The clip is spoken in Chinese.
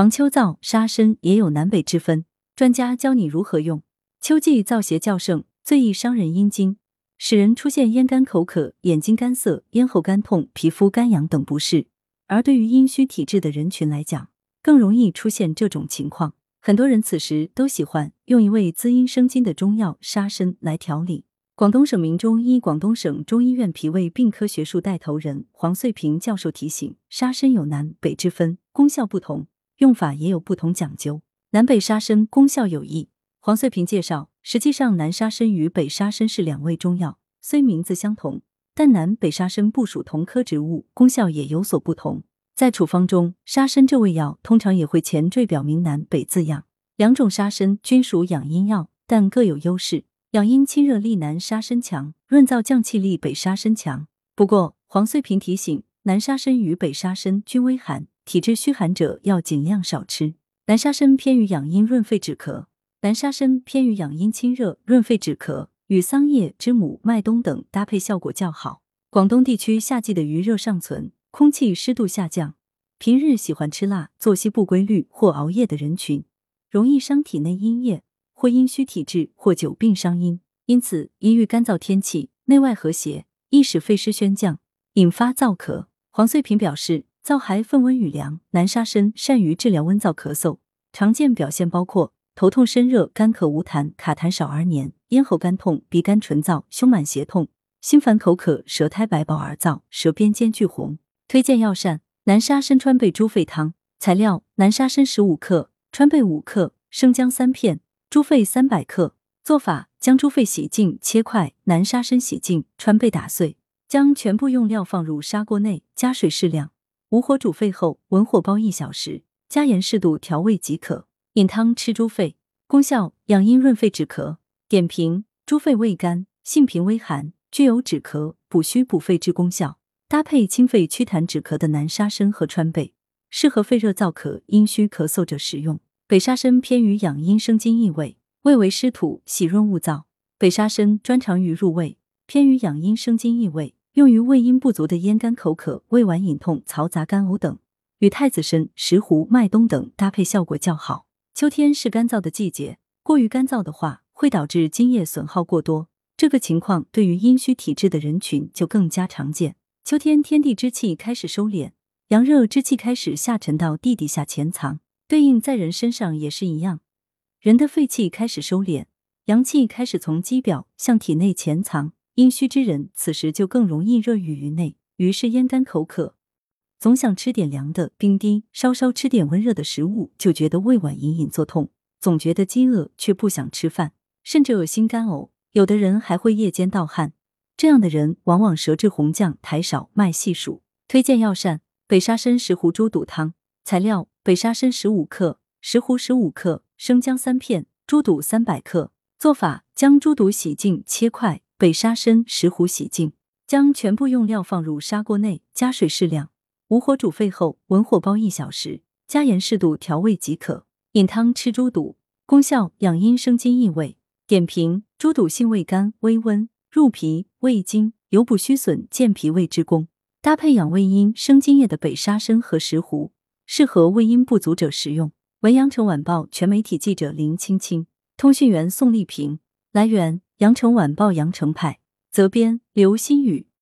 防秋燥杀参也有南北之分，专家教你如何用。秋季燥邪较盛，最易伤人阴经，使人出现咽干口渴、眼睛干涩、咽喉干痛、皮肤干痒等不适。而对于阴虚体质的人群来讲，更容易出现这种情况。很多人此时都喜欢用一味滋阴生津的中药沙参来调理。广东省名中医广东省中医院脾胃病科学术带头人黄穗平教授提醒：沙参有南北之分，功效不同，用法也有不同讲究。南北沙参功效有异。黄穗平介绍，实际上南沙参与北沙参是两味中药，虽名字相同，但南北沙参不属同科植物，功效也有所不同。在处方中，沙参这味药通常也会前缀表明南北字样。两种沙参均属养阴药，但各有优势。养阴清热力南沙参强，润燥降气力北沙参强。不过，黄穗平提醒，南沙参与北沙参均微寒，体质虚寒者要尽量少吃。南沙参偏于养阴润肺止咳。南沙参偏于养阴清热、润肺止咳，与桑叶、知母、麦冬等搭配效果较好。广东地区夏季的余热尚存，空气湿度下降，平日喜欢吃辣、作息不规律或熬夜的人群，容易伤体内阴液，或阴虚体质或久病伤阴。因此，一遇干燥天气，内外和谐，易使肺湿宣降，引发燥咳。黄穗平表示，燥寒分温与凉，南沙参善于治疗温燥咳嗽，常见表现包括。头痛、身热、干咳无痰、卡痰少而黏、咽喉干痛、鼻干唇燥、胸满胁痛、心烦口渴、舌苔白薄而燥、舌边尖巨红。推荐药膳：南沙参川贝猪肺汤。材料：南沙参十五克，川贝五克，生姜三片，猪肺三百克。做法：将猪肺洗净切块，南沙参洗净，川贝打碎，将全部用料放入砂锅内，加水适量，无火煮沸后，文火煲一小时，加盐适度调味即可。饮汤吃猪肺，功效养阴润肺止咳。点评：猪肺味甘，性平微寒，具有止咳、补虚、补肺之功效。搭配清肺祛痰止咳的南沙参和川贝，适合肺热燥咳、阴虚咳嗽者食用。北沙参偏于养阴生津益胃，味为湿土，喜润恶燥。北沙参专长于入胃，偏于养阴生津益胃，用于胃阴不足的咽干口渴、胃脘隐痛、嘈杂干呕等，与太子参、石斛、麦冬等搭配效果较好。秋天是干燥的季节，过于干燥的话会导致津液损耗过多，这个情况对于阴虚体质的人群就更加常见。秋天天地之气开始收敛，阳热之气开始下沉到地底下潜藏，对应在人身上也是一样，人的肺气开始收敛，阳气开始从肌表向体内潜藏，阴虚之人此时就更容易热郁于内，于是咽干口渴。总想吃点凉的冰滴，稍稍吃点温热的食物就觉得胃脘隐隐作痛，总觉得饥饿却不想吃饭，甚至恶心干呕。有的人还会夜间盗汗，这样的人往往舌质红降、苔少、脉细数。推荐药膳：北沙参石斛猪肚汤。材料：北沙参十五克，石斛十五克，生姜三片，猪肚三百克。做法：将猪肚洗净切块，北沙参、石斛洗净，将全部用料放入砂锅内，加水适量。无火煮沸后，文火煲一小时，加盐适度调味即可。饮汤吃猪肚，功效养阴生津益胃。点评：猪肚性味甘微温，入脾胃经，有补虚损、健脾胃之功。搭配养胃阴生津液的北沙参和石斛，适合胃阴不足者食用。文阳城晚报全媒体记者林青青，通讯员宋丽萍。来源：羊城晚报羊城派，责编：刘新宇。